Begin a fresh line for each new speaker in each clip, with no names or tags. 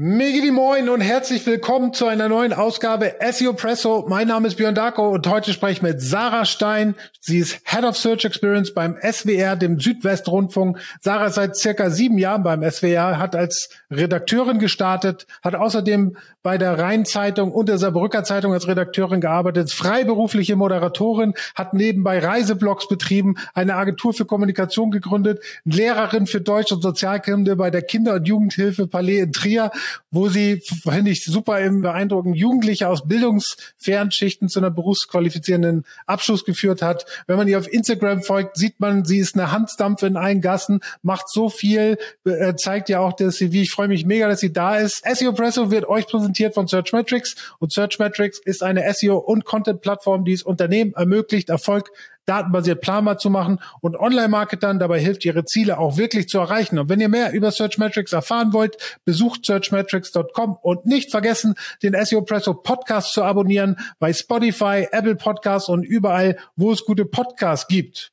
Megidi Moin und herzlich willkommen zu einer neuen Ausgabe SEO Presso. Mein Name ist Björn Darko und heute spreche ich mit Sarah Stein. Sie ist Head of Search Experience beim SWR, dem Südwestrundfunk. Sarah ist seit circa sieben Jahren beim SWR, hat als Redakteurin gestartet, hat außerdem bei der Rheinzeitung und der Saarbrücker Zeitung als Redakteurin gearbeitet, freiberufliche Moderatorin, hat nebenbei Reiseblogs betrieben, eine Agentur für Kommunikation gegründet, Lehrerin für Deutsch und Sozialkunde bei der Kinder- und Jugendhilfe Palais in Trier wo sie, finde ich, super im beeindruckend Jugendliche aus bildungsfernen Schichten zu einer berufsqualifizierenden Abschluss geführt hat. Wenn man ihr auf Instagram folgt, sieht man, sie ist eine Handstampfe in allen Gassen, macht so viel, äh, zeigt ja auch dass sie, wie Ich freue mich mega, dass sie da ist. SEO Presso wird euch präsentiert von Searchmetrics und Searchmetrics ist eine SEO- und Content-Plattform, die es Unternehmen ermöglicht, Erfolg datenbasiert planbar zu machen und Online-Marketern dabei hilft, ihre Ziele auch wirklich zu erreichen. Und wenn ihr mehr über Searchmetrics erfahren wollt, besucht searchmetrics.com und nicht vergessen, den SEO Presso Podcast zu abonnieren bei Spotify, Apple Podcasts und überall, wo es gute Podcasts gibt.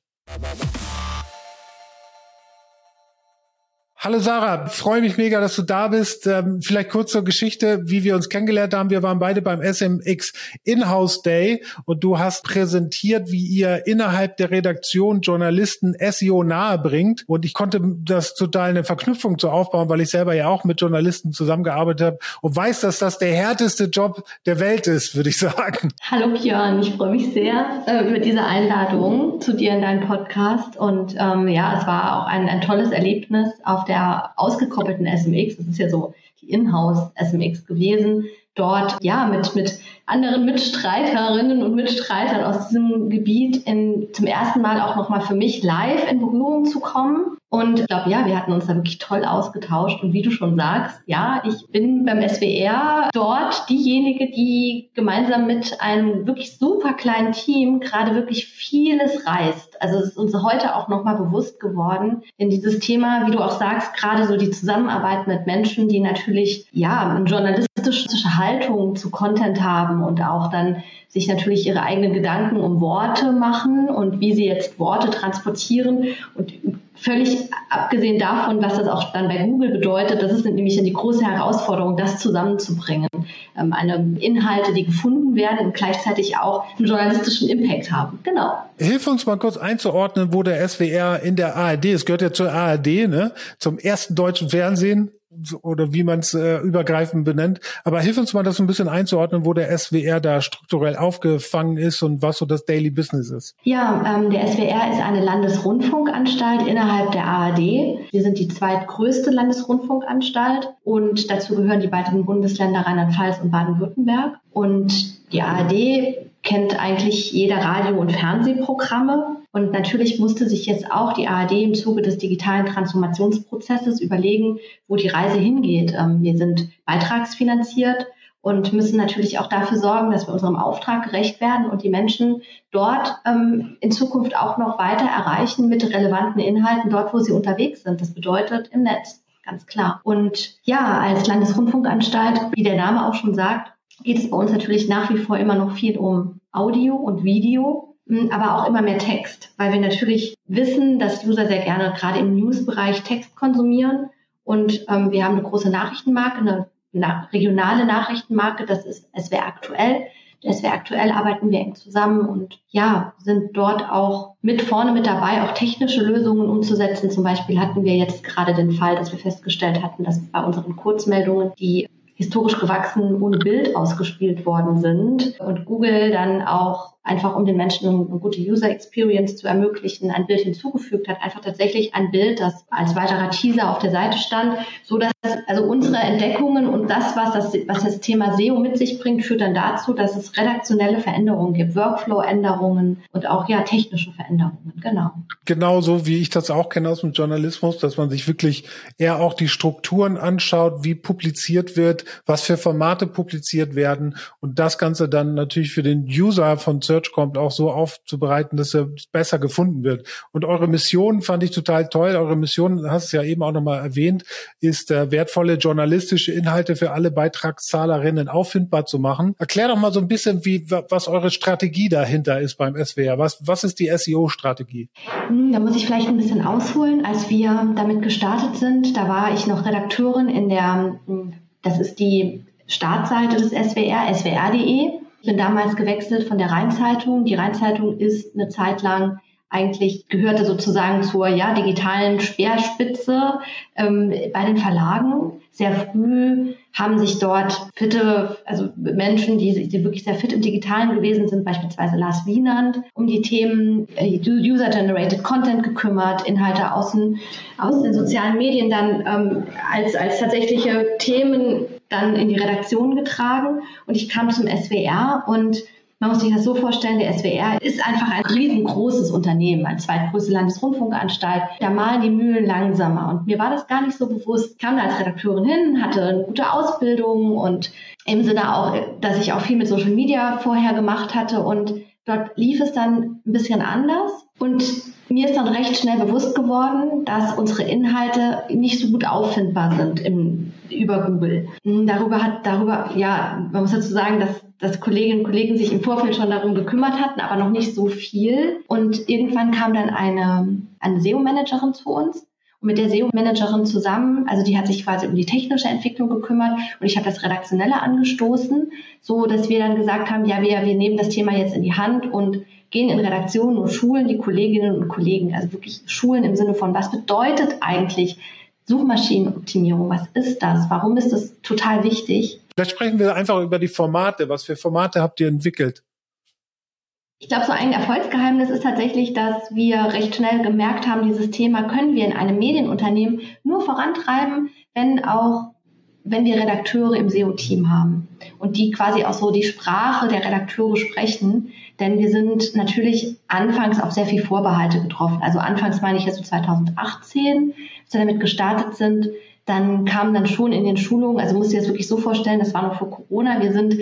Hallo Sarah, freue mich mega, dass du da bist. Ähm, vielleicht kurz zur Geschichte, wie wir uns kennengelernt haben. Wir waren beide beim SMX Inhouse Day und du hast präsentiert, wie ihr innerhalb der Redaktion Journalisten SEO nahe bringt. Und ich konnte das total eine Verknüpfung zu aufbauen, weil ich selber ja auch mit Journalisten zusammengearbeitet habe und weiß, dass das der härteste Job der Welt ist, würde ich sagen.
Hallo Björn, ich freue mich sehr äh, über diese Einladung zu dir in deinen Podcast. Und ähm, ja, es war auch ein, ein tolles Erlebnis auf der der ausgekoppelten SMX, das ist ja so die Inhouse SMX gewesen, dort ja mit, mit anderen Mitstreiterinnen und Mitstreitern aus diesem Gebiet in, zum ersten Mal auch nochmal für mich live in Berührung zu kommen. Und ich glaube, ja, wir hatten uns da wirklich toll ausgetauscht. Und wie du schon sagst, ja, ich bin beim SWR dort diejenige, die gemeinsam mit einem wirklich super kleinen Team gerade wirklich vieles reißt. Also es ist uns heute auch nochmal bewusst geworden, in dieses Thema, wie du auch sagst, gerade so die Zusammenarbeit mit Menschen, die natürlich, ja, eine journalistische Haltung zu Content haben und auch dann sich natürlich ihre eigenen Gedanken um Worte machen und wie sie jetzt Worte transportieren und völlig abgesehen davon, was das auch dann bei Google bedeutet, das ist nämlich die große Herausforderung, das zusammenzubringen. Ähm, eine Inhalte, die gefunden werden und gleichzeitig auch einen journalistischen Impact haben. Genau.
Hilf uns mal kurz einzuordnen, wo der SWR in der ARD, es gehört ja zur ARD, ne, zum ersten deutschen Fernsehen, oder wie man es äh, übergreifend benennt. Aber hilf uns mal, das ein bisschen einzuordnen, wo der SWR da strukturell aufgefangen ist und was so das Daily Business ist.
Ja, ähm, der SWR ist eine Landesrundfunkanstalt innerhalb der ARD. Wir sind die zweitgrößte Landesrundfunkanstalt und dazu gehören die beiden Bundesländer Rheinland-Pfalz und Baden-Württemberg. Und die ARD kennt eigentlich jeder Radio- und Fernsehprogramme. Und natürlich musste sich jetzt auch die ARD im Zuge des digitalen Transformationsprozesses überlegen, wo die Reise hingeht. Ähm, wir sind beitragsfinanziert und müssen natürlich auch dafür sorgen, dass wir unserem Auftrag gerecht werden und die Menschen dort ähm, in Zukunft auch noch weiter erreichen mit relevanten Inhalten dort, wo sie unterwegs sind. Das bedeutet im Netz, ganz klar. Und ja, als Landesrundfunkanstalt, wie der Name auch schon sagt, geht es bei uns natürlich nach wie vor immer noch viel um Audio und Video, aber auch immer mehr Text, weil wir natürlich wissen, dass User sehr gerne gerade im News-Bereich Text konsumieren. Und ähm, wir haben eine große Nachrichtenmarke, eine na regionale Nachrichtenmarke, das ist SWR aktuell. Der SWR aktuell arbeiten wir eng zusammen und ja, sind dort auch mit vorne mit dabei, auch technische Lösungen umzusetzen. Zum Beispiel hatten wir jetzt gerade den Fall, dass wir festgestellt hatten, dass bei unseren Kurzmeldungen die historisch gewachsen ohne Bild ausgespielt worden sind und Google dann auch einfach um den Menschen eine gute User Experience zu ermöglichen, ein Bild hinzugefügt hat, einfach tatsächlich ein Bild, das als weiterer Teaser auf der Seite stand, so dass also unsere Entdeckungen und das, was das, was das Thema SEO mit sich bringt, führt dann dazu, dass es redaktionelle Veränderungen gibt, Workflow-Änderungen und auch ja technische Veränderungen, genau.
Genau so, wie ich das auch kenne aus dem Journalismus, dass man sich wirklich eher auch die Strukturen anschaut, wie publiziert wird, was für Formate publiziert werden und das Ganze dann natürlich für den User von Search kommt, auch so aufzubereiten, dass er besser gefunden wird. Und eure Mission fand ich total toll. Eure Mission, hast es ja eben auch nochmal erwähnt, ist äh, wertvolle journalistische Inhalte für alle Beitragszahlerinnen auffindbar zu machen. Erklär doch mal so ein bisschen, wie was eure Strategie dahinter ist beim SWR. Was, was ist die SEO-Strategie?
Hm, da muss ich vielleicht ein bisschen ausholen. Als wir damit gestartet sind, da war ich noch Redakteurin in der hm, Das ist die Startseite des SWR, swr.de. Ich bin damals gewechselt von der Rheinzeitung. Die Rheinzeitung ist eine Zeit lang eigentlich gehörte sozusagen zur ja, digitalen Speerspitze ähm, bei den Verlagen. Sehr früh haben sich dort fitte, also Menschen, die, die wirklich sehr fit im Digitalen gewesen sind, beispielsweise Lars Wienand, um die Themen äh, User-Generated Content gekümmert, Inhalte außen, aus den sozialen Medien dann ähm, als, als tatsächliche Themen dann in die Redaktion getragen. Und ich kam zum SWR und man muss sich das so vorstellen, der SWR ist einfach ein riesengroßes Unternehmen, eine zweitgrößte Landesrundfunkanstalt. Da malen die Mühlen langsamer. Und mir war das gar nicht so bewusst. Ich kam da als Redakteurin hin, hatte eine gute Ausbildung und im Sinne auch, dass ich auch viel mit Social Media vorher gemacht hatte. Und dort lief es dann ein bisschen anders. Und mir ist dann recht schnell bewusst geworden, dass unsere Inhalte nicht so gut auffindbar sind im, über Google. Darüber hat, darüber, ja, man muss dazu sagen, dass dass Kolleginnen und Kollegen sich im Vorfeld schon darum gekümmert hatten, aber noch nicht so viel. Und irgendwann kam dann eine, eine SEO-Managerin zu uns. Und mit der SEO-Managerin zusammen, also die hat sich quasi um die technische Entwicklung gekümmert und ich habe das Redaktionelle angestoßen, so dass wir dann gesagt haben, ja, wir, wir nehmen das Thema jetzt in die Hand und gehen in Redaktionen und schulen die Kolleginnen und Kollegen, also wirklich schulen im Sinne von, was bedeutet eigentlich Suchmaschinenoptimierung? Was ist das? Warum ist das total wichtig?
Vielleicht sprechen wir einfach über die Formate. Was für Formate habt ihr entwickelt?
Ich glaube, so ein Erfolgsgeheimnis ist tatsächlich, dass wir recht schnell gemerkt haben, dieses Thema können wir in einem Medienunternehmen nur vorantreiben, wenn auch wenn wir Redakteure im SEO-Team haben und die quasi auch so die Sprache der Redakteure sprechen, denn wir sind natürlich anfangs auch sehr viel Vorbehalte getroffen. Also anfangs meine ich jetzt so 2018, als wir damit gestartet sind, dann kam dann schon in den Schulungen, also musst du dir das wirklich so vorstellen, das war noch vor Corona, wir sind,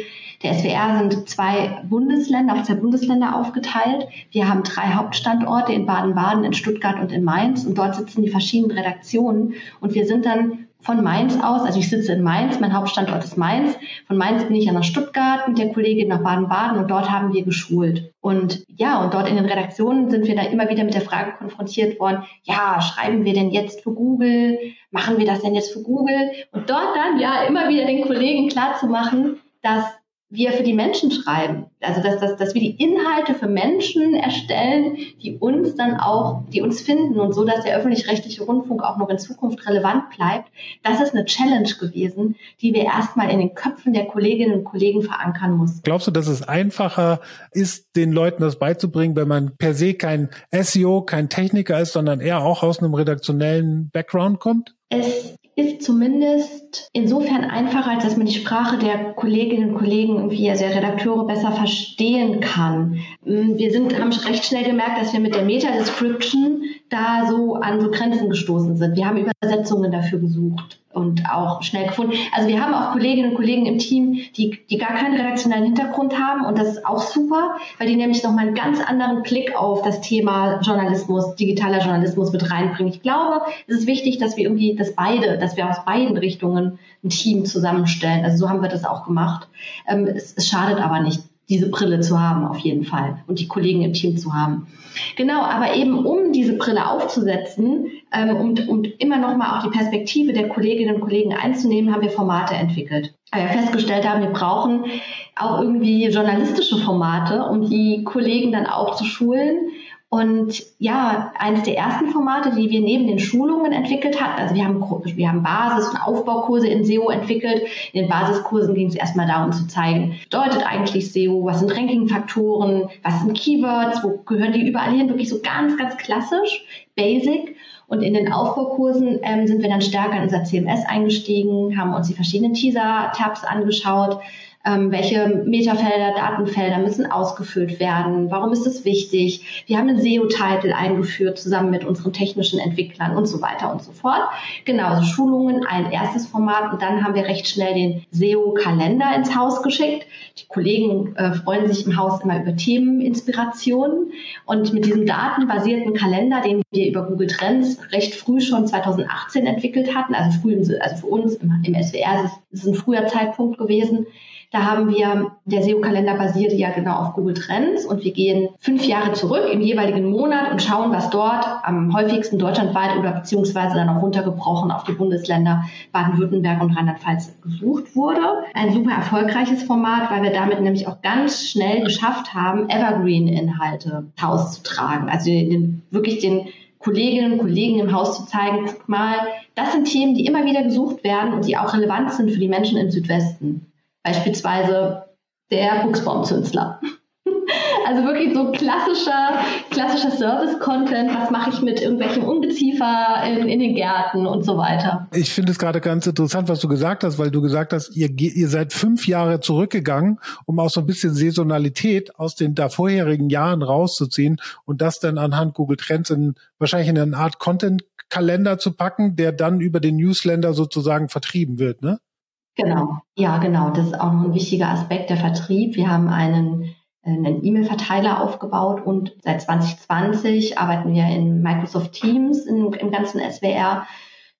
der SWR sind zwei Bundesländer, auf zwei Bundesländer aufgeteilt. Wir haben drei Hauptstandorte in Baden-Baden, in Stuttgart und in Mainz und dort sitzen die verschiedenen Redaktionen und wir sind dann von Mainz aus, also ich sitze in Mainz, mein Hauptstandort ist Mainz. Von Mainz bin ich ja nach Stuttgart mit der Kollegin nach Baden-Baden und dort haben wir geschult. Und ja, und dort in den Redaktionen sind wir da immer wieder mit der Frage konfrontiert worden, ja, schreiben wir denn jetzt für Google? Machen wir das denn jetzt für Google? Und dort dann ja immer wieder den Kollegen klarzumachen, dass wir für die Menschen schreiben. Also dass, dass, dass wir die Inhalte für Menschen erstellen, die uns dann auch, die uns finden und so, dass der öffentlich-rechtliche Rundfunk auch noch in Zukunft relevant bleibt. Das ist eine Challenge gewesen, die wir erstmal in den Köpfen der Kolleginnen und Kollegen verankern mussten.
Glaubst du, dass es einfacher ist, den Leuten das beizubringen, wenn man per se kein SEO, kein Techniker ist, sondern eher auch aus einem redaktionellen Background kommt?
Es ist zumindest insofern einfacher, als dass man die Sprache der Kolleginnen und Kollegen irgendwie, also der Redakteure besser verstehen kann. Mm, wir sind, haben recht schnell gemerkt, dass wir mit der Meta-Description da so an so Grenzen gestoßen sind. Wir haben Übersetzungen dafür gesucht und auch schnell gefunden. Also wir haben auch Kolleginnen und Kollegen im Team, die, die gar keinen redaktionellen Hintergrund haben und das ist auch super, weil die nämlich nochmal einen ganz anderen Blick auf das Thema Journalismus, digitaler Journalismus mit reinbringen. Ich glaube, es ist wichtig, dass wir irgendwie das beide, dass wir aus beiden Richtungen ein Team zusammenstellen. Also so haben wir das auch gemacht. Ähm, es, es schadet aber nicht diese Brille zu haben, auf jeden Fall, und die Kollegen im Team zu haben. Genau, aber eben um diese Brille aufzusetzen ähm, und, und immer noch mal auch die Perspektive der Kolleginnen und Kollegen einzunehmen, haben wir Formate entwickelt. Weil wir festgestellt haben, wir brauchen auch irgendwie journalistische Formate, um die Kollegen dann auch zu schulen und ja, eines der ersten Formate, die wir neben den Schulungen entwickelt hatten, also wir haben, wir haben Basis- und Aufbaukurse in SEO entwickelt. In den Basiskursen ging es erstmal darum zu zeigen, bedeutet eigentlich SEO, was sind Ranking-Faktoren, was sind Keywords, wo gehören die überall hin, wirklich so ganz, ganz klassisch, basic. Und in den Aufbaukursen ähm, sind wir dann stärker in unser CMS eingestiegen, haben uns die verschiedenen Teaser-Tabs angeschaut, ähm, welche Metafelder, Datenfelder müssen ausgefüllt werden, warum ist es wichtig. Wir haben einen SEO-Titel eingeführt zusammen mit unseren technischen Entwicklern und so weiter und so fort. Genau, also Schulungen, ein erstes Format und dann haben wir recht schnell den SEO-Kalender ins Haus geschickt. Die Kollegen äh, freuen sich im Haus immer über Themeninspirationen und mit diesem datenbasierten Kalender, den wir über Google Trends recht früh schon 2018 entwickelt hatten, also früh, also für uns im, im SWR ist ein früher Zeitpunkt gewesen. Da haben wir, der SEO-Kalender basierte ja genau auf Google Trends und wir gehen fünf Jahre zurück im jeweiligen Monat und schauen, was dort am häufigsten deutschlandweit oder beziehungsweise dann auch runtergebrochen auf die Bundesländer Baden-Württemberg und Rheinland-Pfalz gesucht wurde. Ein super erfolgreiches Format, weil wir damit nämlich auch ganz schnell geschafft haben, Evergreen-Inhalte auszutragen. Also den, wirklich den Kolleginnen und Kollegen im Haus zu zeigen, guck mal, das sind Themen, die immer wieder gesucht werden und die auch relevant sind für die Menschen im Südwesten. Beispielsweise der Buchsbaumzünsler. Also wirklich so klassischer, klassischer Service-Content. Was mache ich mit irgendwelchen Ungeziefer in, in, den Gärten und so weiter.
Ich finde es gerade ganz interessant, was du gesagt hast, weil du gesagt hast, ihr, ihr seid fünf Jahre zurückgegangen, um auch so ein bisschen Saisonalität aus den da vorherigen Jahren rauszuziehen und das dann anhand Google Trends in wahrscheinlich in eine Art Content-Kalender zu packen, der dann über den Newsletter sozusagen vertrieben wird, ne?
Genau, ja, genau. Das ist auch noch ein wichtiger Aspekt der Vertrieb. Wir haben einen, einen E-Mail-Verteiler aufgebaut und seit 2020 arbeiten wir in Microsoft Teams in, im ganzen SWR.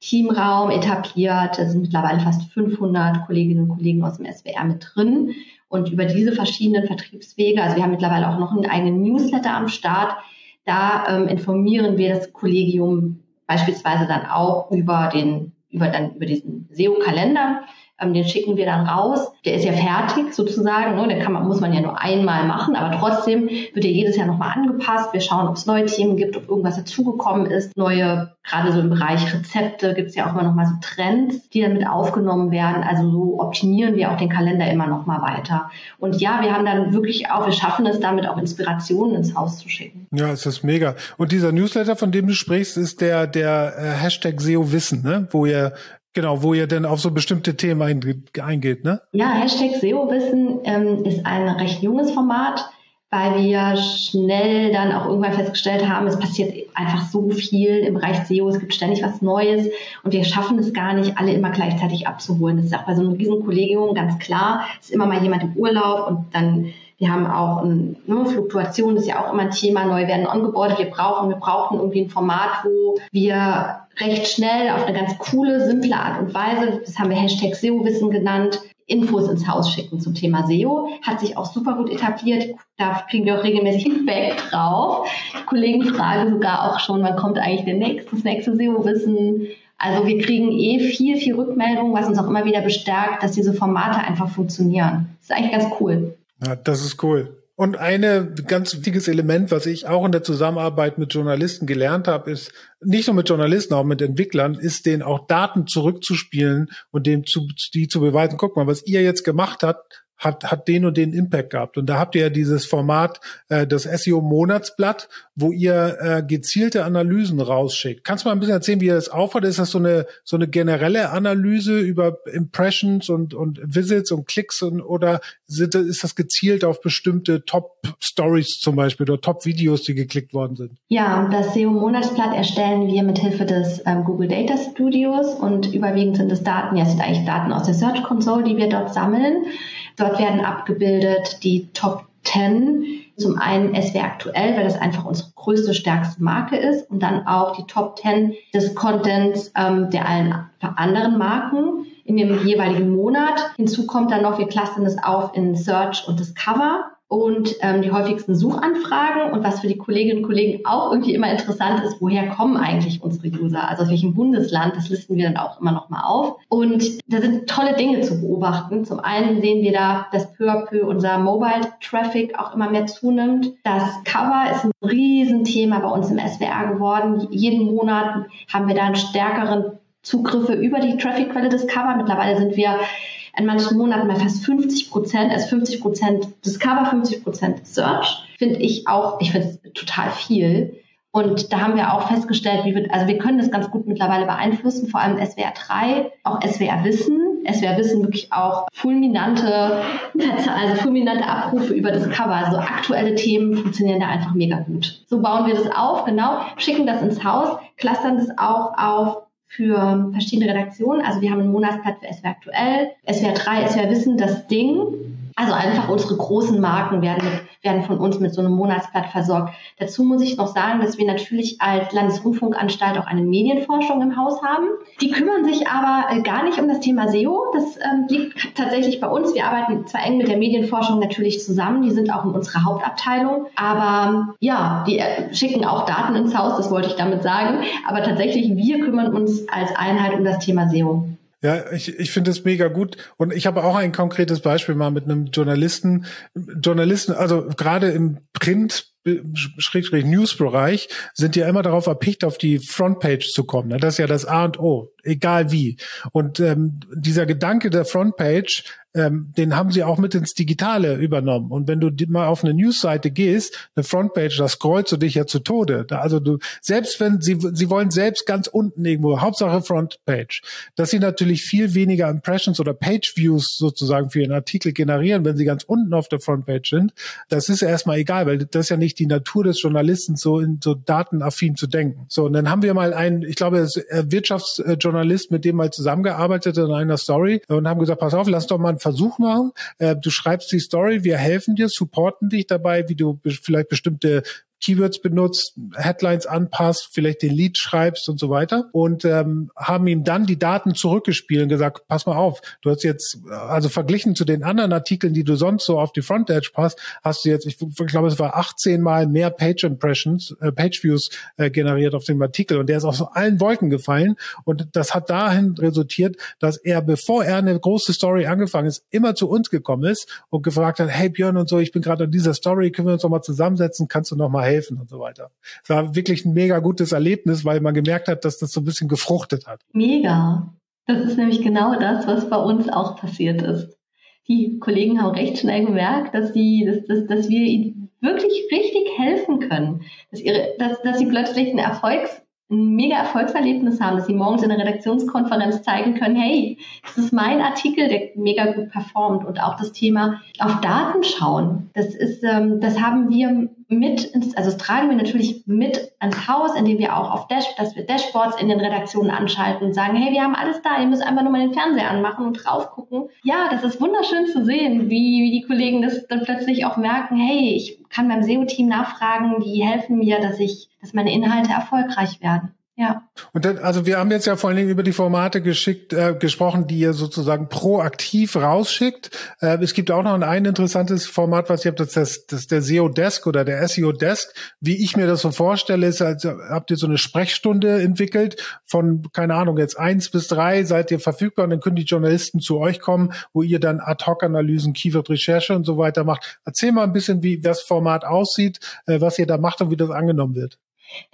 Teamraum etabliert. Da sind mittlerweile fast 500 Kolleginnen und Kollegen aus dem SWR mit drin. Und über diese verschiedenen Vertriebswege, also wir haben mittlerweile auch noch einen eigenen Newsletter am Start, da ähm, informieren wir das Kollegium beispielsweise dann auch über den, über dann über diesen SEO-Kalender ähm, den schicken wir dann raus. Der ist ja fertig sozusagen, ne? den kann man, muss man ja nur einmal machen, aber trotzdem wird er jedes Jahr nochmal angepasst. Wir schauen, ob es neue Themen gibt, ob irgendwas dazugekommen ist. Neue, gerade so im Bereich Rezepte gibt es ja auch immer nochmal so Trends, die dann mit aufgenommen werden. Also so optimieren wir auch den Kalender immer nochmal weiter. Und ja, wir haben dann wirklich auch, wir schaffen es damit auch Inspirationen ins Haus zu schicken.
Ja, es ist mega. Und dieser Newsletter, von dem du sprichst, ist der, der äh, Hashtag SEO Wissen, ne? wo ihr Genau, wo ihr denn auf so bestimmte Themen eingeht, ne?
Ja, Hashtag SEO-Wissen ähm, ist ein recht junges Format, weil wir schnell dann auch irgendwann festgestellt haben, es passiert einfach so viel im Bereich SEO, es gibt ständig was Neues und wir schaffen es gar nicht, alle immer gleichzeitig abzuholen. Das ist auch bei so einem riesen Kollegium ganz klar. Es ist immer mal jemand im Urlaub und dann wir haben auch ein, ne, Fluktuation ist ja auch immer ein Thema. Neu werden ongeboardet. Wir brauchen, wir brauchen irgendwie ein Format, wo wir recht schnell auf eine ganz coole, simple Art und Weise, das haben wir Hashtag SEO-Wissen genannt, Infos ins Haus schicken zum Thema SEO. Hat sich auch super gut etabliert. Da kriegen wir auch regelmäßig Feedback drauf. Die Kollegen fragen sogar auch schon, wann kommt eigentlich der nächste, das nächste SEO-Wissen. Also wir kriegen eh viel, viel Rückmeldung, was uns auch immer wieder bestärkt, dass diese Formate einfach funktionieren. Das ist eigentlich ganz cool.
Ja, das ist cool. Und eine ganz wichtiges Element, was ich auch in der Zusammenarbeit mit Journalisten gelernt habe, ist nicht nur mit Journalisten, auch mit Entwicklern, ist denen auch Daten zurückzuspielen und denen zu, die zu beweisen. Guck mal, was ihr jetzt gemacht habt, hat, hat den und den Impact gehabt. Und da habt ihr ja dieses Format, äh, das SEO-Monatsblatt, wo ihr äh, gezielte Analysen rausschickt. Kannst du mal ein bisschen erzählen, wie ihr das aufhört? Ist das so eine, so eine generelle Analyse über Impressions und, und Visits und Klicks und, oder sind, ist das gezielt auf bestimmte Top-Stories zum Beispiel oder Top-Videos, die geklickt worden sind?
Ja, das SEO-Monatsblatt erstellen wir mit Hilfe des ähm, Google Data Studios und überwiegend sind es Daten, ja, es sind eigentlich Daten aus der Search Console, die wir dort sammeln. Dort werden abgebildet die Top 10. Zum einen SWR aktuell, weil das einfach unsere größte, stärkste Marke ist und dann auch die Top 10 des Contents ähm, der allen anderen Marken in dem jeweiligen Monat. Hinzu kommt dann noch, wir clustern es auf in Search und Discover und ähm, die häufigsten Suchanfragen und was für die Kolleginnen und Kollegen auch irgendwie immer interessant ist, woher kommen eigentlich unsere User, also aus welchem Bundesland, das listen wir dann auch immer noch mal auf. Und da sind tolle Dinge zu beobachten. Zum einen sehen wir da, dass peu à peu unser Mobile Traffic auch immer mehr zunimmt. Das Cover ist ein Riesenthema bei uns im SWR geworden. Jeden Monat haben wir da einen stärkeren Zugriffe über die Trafficquelle des Cover. Mittlerweile sind wir in manchen Monaten bei fast 50 Prozent, also 50 Prozent Discover, 50 Prozent Search, finde ich auch, ich finde es total viel. Und da haben wir auch festgestellt, wie wir, also wir können das ganz gut mittlerweile beeinflussen, vor allem SWR 3, auch SWR Wissen. SWR Wissen wirklich auch fulminante, also fulminante Abrufe über das Cover. Also aktuelle Themen funktionieren da einfach mega gut. So bauen wir das auf, genau, schicken das ins Haus, clustern das auch auf für verschiedene Redaktionen. Also wir haben ein Monatsblatt für SWR aktuell, SWR 3, SWR Wissen, das Ding. Also einfach unsere großen Marken werden, mit, werden von uns mit so einem Monatsblatt versorgt. Dazu muss ich noch sagen, dass wir natürlich als Landesrundfunkanstalt auch eine Medienforschung im Haus haben. Die kümmern sich aber äh, gar nicht um das Thema SEO. Das ähm, liegt tatsächlich bei uns. Wir arbeiten zwar eng mit der Medienforschung natürlich zusammen, die sind auch in unserer Hauptabteilung, aber ja, die äh, schicken auch Daten ins Haus, das wollte ich damit sagen. Aber tatsächlich, wir kümmern uns als Einheit um das Thema SEO.
Ja, ich, ich finde es mega gut. Und ich habe auch ein konkretes Beispiel mal mit einem Journalisten. Journalisten, also gerade im Print Schrägstrich News-Bereich sind ja immer darauf erpicht, auf die Frontpage zu kommen. Das ist ja das A und O, egal wie. Und ähm, dieser Gedanke der Frontpage ähm, den haben sie auch mit ins Digitale übernommen. Und wenn du mal auf eine Newsseite gehst, eine Frontpage, da scrollst du dich ja zu Tode. Da, also du, selbst wenn sie, sie wollen selbst ganz unten irgendwo, Hauptsache Frontpage, dass sie natürlich viel weniger Impressions oder Page-Views sozusagen für ihren Artikel generieren, wenn sie ganz unten auf der Frontpage sind. Das ist erstmal egal, weil das ist ja nicht die Natur des Journalisten, so in so datenaffin zu denken. So, und dann haben wir mal einen, ich glaube, Wirtschaftsjournalist, mit dem mal zusammengearbeitet in einer Story und haben gesagt, pass auf, lass doch mal Versuch machen. Äh, du schreibst die Story, wir helfen dir, supporten dich dabei, wie du vielleicht bestimmte Keywords benutzt, Headlines anpasst, vielleicht den Lead schreibst und so weiter. Und ähm, haben ihm dann die Daten zurückgespielt und gesagt, pass mal auf, du hast jetzt, also verglichen zu den anderen Artikeln, die du sonst so auf die Frontpage passt, hast du jetzt, ich, ich glaube, es war 18 mal mehr Page Impressions, äh, Page Views äh, generiert auf dem Artikel. Und der ist auf so allen Wolken gefallen. Und das hat dahin resultiert, dass er, bevor er eine große Story angefangen ist, immer zu uns gekommen ist und gefragt hat, hey Björn und so, ich bin gerade an dieser Story, können wir uns noch mal zusammensetzen, kannst du noch mal helfen und so weiter. Es war wirklich ein mega gutes Erlebnis, weil man gemerkt hat, dass das so ein bisschen gefruchtet hat.
Mega. Das ist nämlich genau das, was bei uns auch passiert ist. Die Kollegen haben recht schnell gemerkt, dass, die, dass, dass, dass wir ihnen wirklich richtig helfen können. Dass, ihre, dass, dass sie plötzlich ein Erfolgs, ein mega Erfolgserlebnis haben, dass sie morgens in der Redaktionskonferenz zeigen können, hey, das ist mein Artikel, der mega gut performt und auch das Thema auf Daten schauen. Das ist, ähm, das haben wir mit, ins, also das tragen wir natürlich mit ans Haus, indem wir auch auf Dash, dass wir Dashboards in den Redaktionen anschalten und sagen, hey, wir haben alles da, ihr müsst einfach nur mal den Fernseher anmachen und drauf gucken. Ja, das ist wunderschön zu sehen, wie, wie die Kollegen das dann plötzlich auch merken, hey, ich kann beim SEO-Team nachfragen, die helfen mir, dass ich, dass meine Inhalte erfolgreich werden. Ja.
Und dann, also wir haben jetzt ja vor allen Dingen über die Formate geschickt, äh, gesprochen, die ihr sozusagen proaktiv rausschickt. Äh, es gibt auch noch ein, ein interessantes Format, was ihr habt, das ist das, der SEO Desk oder der SEO Desk. Wie ich mir das so vorstelle, ist, also habt ihr so eine Sprechstunde entwickelt von, keine Ahnung, jetzt eins bis drei seid ihr verfügbar und dann können die Journalisten zu euch kommen, wo ihr dann Ad-Hoc-Analysen, Keyword-Recherche und so weiter macht. Erzähl mal ein bisschen, wie das Format aussieht, äh, was ihr da macht und wie das angenommen wird.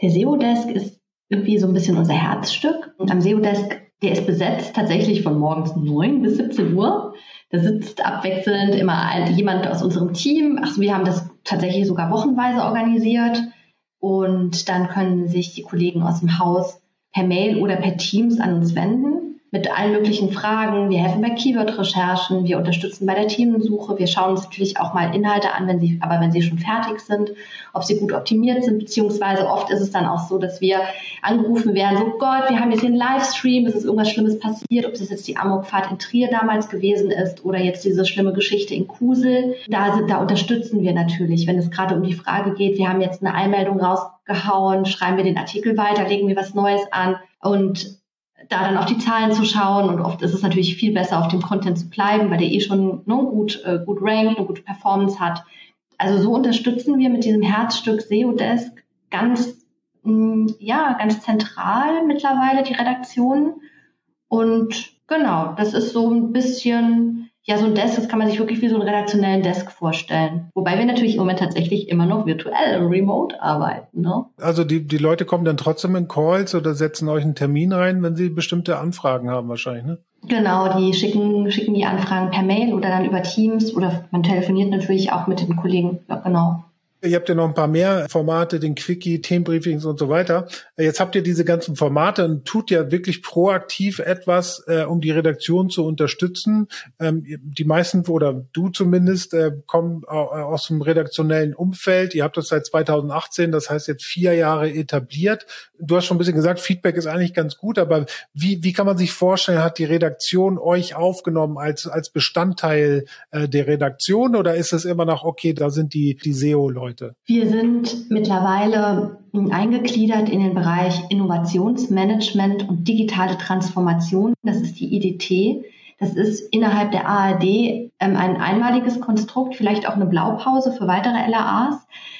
Der SEO Desk ist irgendwie so ein bisschen unser Herzstück. Und am SEO-Desk, der ist besetzt tatsächlich von morgens 9 bis 17 Uhr. Da sitzt abwechselnd immer jemand aus unserem Team. Ach, wir haben das tatsächlich sogar wochenweise organisiert. Und dann können sich die Kollegen aus dem Haus per Mail oder per Teams an uns wenden mit allen möglichen Fragen. Wir helfen bei Keyword-Recherchen, wir unterstützen bei der Themensuche. Wir schauen uns natürlich auch mal Inhalte an, wenn sie, aber wenn sie schon fertig sind, ob sie gut optimiert sind, beziehungsweise oft ist es dann auch so, dass wir angerufen werden, so Gott, wir haben jetzt hier einen Livestream, es ist irgendwas Schlimmes passiert, ob das jetzt die Amokfahrt in Trier damals gewesen ist oder jetzt diese schlimme Geschichte in Kusel. Da, sind, da unterstützen wir natürlich, wenn es gerade um die Frage geht, wir haben jetzt eine Einmeldung rausgehauen, schreiben wir den Artikel weiter, legen wir was Neues an und da dann auf die Zahlen zu schauen und oft ist es natürlich viel besser, auf dem Content zu bleiben, weil der eh schon ne, gut, äh, gut rankt, eine gute Performance hat. Also so unterstützen wir mit diesem Herzstück SEO Desk ganz, mh, mm, ja, ganz zentral mittlerweile die Redaktion. Und genau, das ist so ein bisschen ja, so ein Desk, das kann man sich wirklich wie so einen redaktionellen Desk vorstellen. Wobei wir natürlich im Moment tatsächlich immer noch virtuell remote arbeiten. Ne?
Also die, die Leute kommen dann trotzdem in Calls oder setzen euch einen Termin rein, wenn sie bestimmte Anfragen haben wahrscheinlich, ne?
Genau, die schicken, schicken die Anfragen per Mail oder dann über Teams oder man telefoniert natürlich auch mit den Kollegen. Ja, genau.
Ihr habt ja noch ein paar mehr Formate, den Quickie, Themenbriefings und so weiter. Jetzt habt ihr diese ganzen Formate und tut ja wirklich proaktiv etwas, äh, um die Redaktion zu unterstützen. Ähm, die meisten oder du zumindest äh, kommen aus dem redaktionellen Umfeld. Ihr habt das seit 2018, das heißt jetzt vier Jahre etabliert. Du hast schon ein bisschen gesagt, Feedback ist eigentlich ganz gut, aber wie, wie kann man sich vorstellen, hat die Redaktion euch aufgenommen als, als Bestandteil äh, der Redaktion oder ist es immer noch, okay, da sind die, die SEO-Leute? Heute?
Wir sind mittlerweile eingegliedert in den Bereich Innovationsmanagement und digitale Transformation. Das ist die IDT. Das ist innerhalb der ARD ähm, ein einmaliges Konstrukt, vielleicht auch eine Blaupause für weitere LAAs.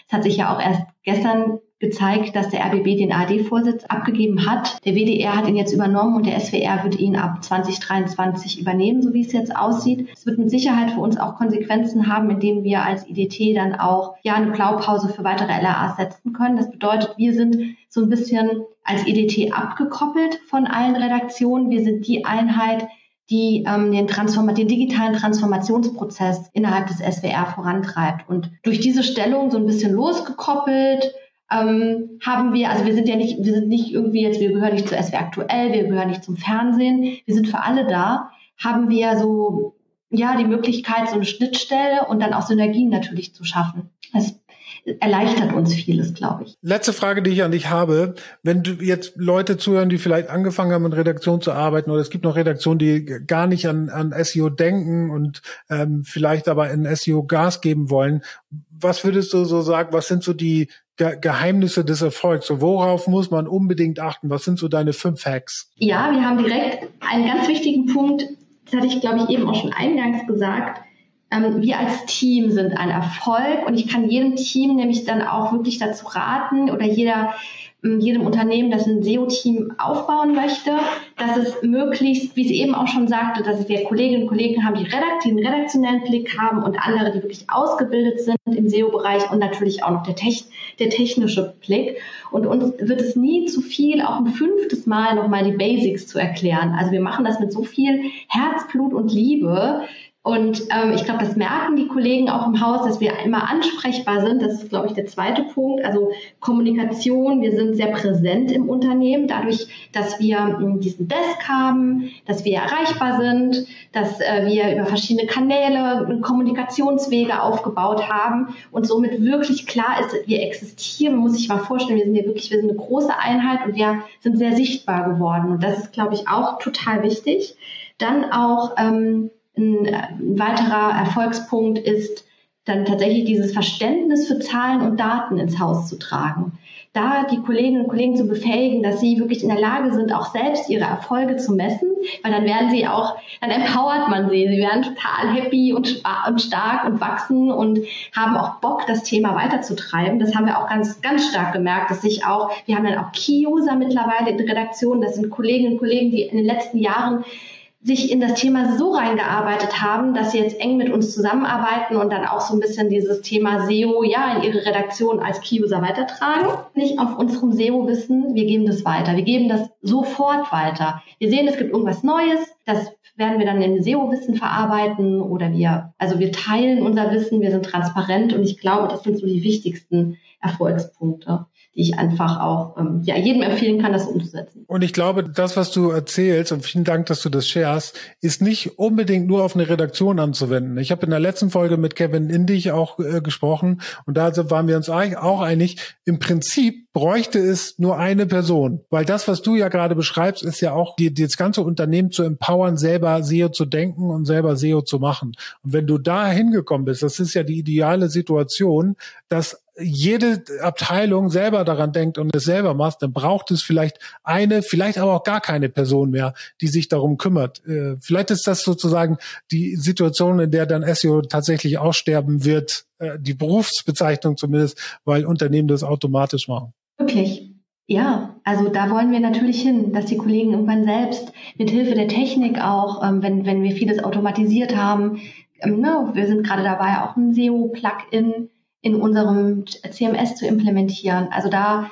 Es hat sich ja auch erst gestern gezeigt, dass der RBB den ARD-Vorsitz abgegeben hat. Der WDR hat ihn jetzt übernommen und der SWR wird ihn ab 2023 übernehmen, so wie es jetzt aussieht. Es wird mit Sicherheit für uns auch Konsequenzen haben, indem wir als IDT dann auch ja eine Blaupause für weitere LAAs setzen können. Das bedeutet, wir sind so ein bisschen als IDT abgekoppelt von allen Redaktionen. Wir sind die Einheit, die ähm, den, Transform den digitalen Transformationsprozess innerhalb des SWR vorantreibt. Und durch diese Stellung so ein bisschen losgekoppelt, ähm, haben wir, also wir sind ja nicht, wir sind nicht irgendwie jetzt, wir gehören nicht zu SW aktuell, wir gehören nicht zum Fernsehen, wir sind für alle da, haben wir so, ja, die Möglichkeit, so eine Schnittstelle und dann auch Synergien natürlich zu schaffen. Das erleichtert uns vieles, glaube ich.
Letzte Frage, die ich an dich habe. Wenn du jetzt Leute zuhören, die vielleicht angefangen haben, in Redaktion zu arbeiten, oder es gibt noch Redaktionen, die gar nicht an, an SEO denken und ähm, vielleicht aber in SEO Gas geben wollen. Was würdest du so sagen, was sind so die Ge Geheimnisse des Erfolgs? So, worauf muss man unbedingt achten? Was sind so deine fünf Hacks?
Ja, wir haben direkt einen ganz wichtigen Punkt, das hatte ich, glaube ich, eben auch schon eingangs gesagt. Ähm, wir als Team sind ein Erfolg und ich kann jedem Team nämlich dann auch wirklich dazu raten oder jeder jedem Unternehmen, das ein SEO-Team aufbauen möchte, dass es möglichst, wie es eben auch schon sagte, dass wir Kolleginnen und Kollegen haben, die den redaktionellen Blick haben und andere, die wirklich ausgebildet sind im SEO-Bereich und natürlich auch noch der, Tech, der technische Blick. Und uns wird es nie zu viel, auch ein fünftes Mal nochmal die Basics zu erklären. Also wir machen das mit so viel Herzblut und Liebe, und ähm, ich glaube, das merken die Kollegen auch im Haus, dass wir immer ansprechbar sind. Das ist, glaube ich, der zweite Punkt. Also Kommunikation. Wir sind sehr präsent im Unternehmen, dadurch, dass wir ähm, diesen Desk haben, dass wir erreichbar sind, dass äh, wir über verschiedene Kanäle Kommunikationswege aufgebaut haben und somit wirklich klar ist, wir existieren. Man muss sich mal vorstellen, wir sind hier wirklich, wir sind eine große Einheit und wir sind sehr sichtbar geworden. Und das ist, glaube ich, auch total wichtig. Dann auch ähm, ein, ein weiterer Erfolgspunkt ist dann tatsächlich dieses Verständnis für Zahlen und Daten ins Haus zu tragen. Da die Kolleginnen und Kollegen zu befähigen, dass sie wirklich in der Lage sind, auch selbst ihre Erfolge zu messen, weil dann werden sie auch, dann empowert man sie. Sie werden total happy und, und stark und wachsen und haben auch Bock, das Thema weiterzutreiben. Das haben wir auch ganz, ganz stark gemerkt, dass sich auch, wir haben dann auch Key-User mittlerweile in Redaktionen. Das sind Kolleginnen und Kollegen, die in den letzten Jahren sich in das Thema so reingearbeitet haben, dass sie jetzt eng mit uns zusammenarbeiten und dann auch so ein bisschen dieses Thema SEO ja in ihre Redaktion als Key-User weitertragen. Nicht auf unserem SEO-Wissen, wir geben das weiter. Wir geben das sofort weiter. Wir sehen, es gibt irgendwas Neues, das werden wir dann im SEO-Wissen verarbeiten oder wir, also wir teilen unser Wissen, wir sind transparent und ich glaube, das sind so die wichtigsten Erfolgspunkte die ich einfach auch ähm, ja, jedem empfehlen kann, das umzusetzen.
Und ich glaube, das, was du erzählst, und vielen Dank, dass du das sharest, ist nicht unbedingt nur auf eine Redaktion anzuwenden. Ich habe in der letzten Folge mit Kevin Indig auch äh, gesprochen und da waren wir uns auch einig, im Prinzip bräuchte es nur eine Person, weil das, was du ja gerade beschreibst, ist ja auch, die, das ganze Unternehmen zu empowern, selber SEO zu denken und selber SEO zu machen. Und wenn du da hingekommen bist, das ist ja die ideale Situation, dass jede Abteilung selber daran denkt und es selber macht, dann braucht es vielleicht eine, vielleicht aber auch gar keine Person mehr, die sich darum kümmert. Äh, vielleicht ist das sozusagen die Situation, in der dann SEO tatsächlich aussterben wird, äh, die Berufsbezeichnung zumindest, weil Unternehmen das automatisch machen.
Wirklich. Ja, also da wollen wir natürlich hin, dass die Kollegen irgendwann selbst mit Hilfe der Technik auch, ähm, wenn, wenn wir vieles automatisiert haben, ähm, ne, wir sind gerade dabei, auch ein SEO-Plugin in unserem CMS zu implementieren. Also da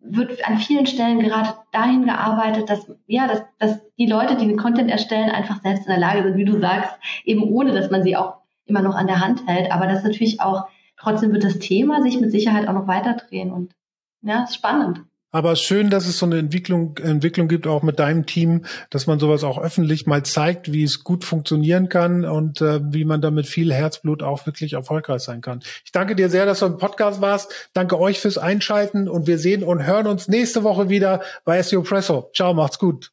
wird an vielen Stellen gerade dahin gearbeitet, dass, ja, dass, dass die Leute, die den Content erstellen, einfach selbst in der Lage sind, wie du sagst, eben ohne, dass man sie auch immer noch an der Hand hält. Aber dass natürlich auch Trotzdem wird das Thema sich mit Sicherheit auch noch weiter drehen und ja, ist spannend.
Aber schön, dass es so eine Entwicklung, Entwicklung gibt, auch mit deinem Team, dass man sowas auch öffentlich mal zeigt, wie es gut funktionieren kann und äh, wie man damit viel Herzblut auch wirklich erfolgreich sein kann. Ich danke dir sehr, dass du im Podcast warst. Danke euch fürs Einschalten und wir sehen und hören uns nächste Woche wieder bei SEO Presso. Ciao, macht's gut.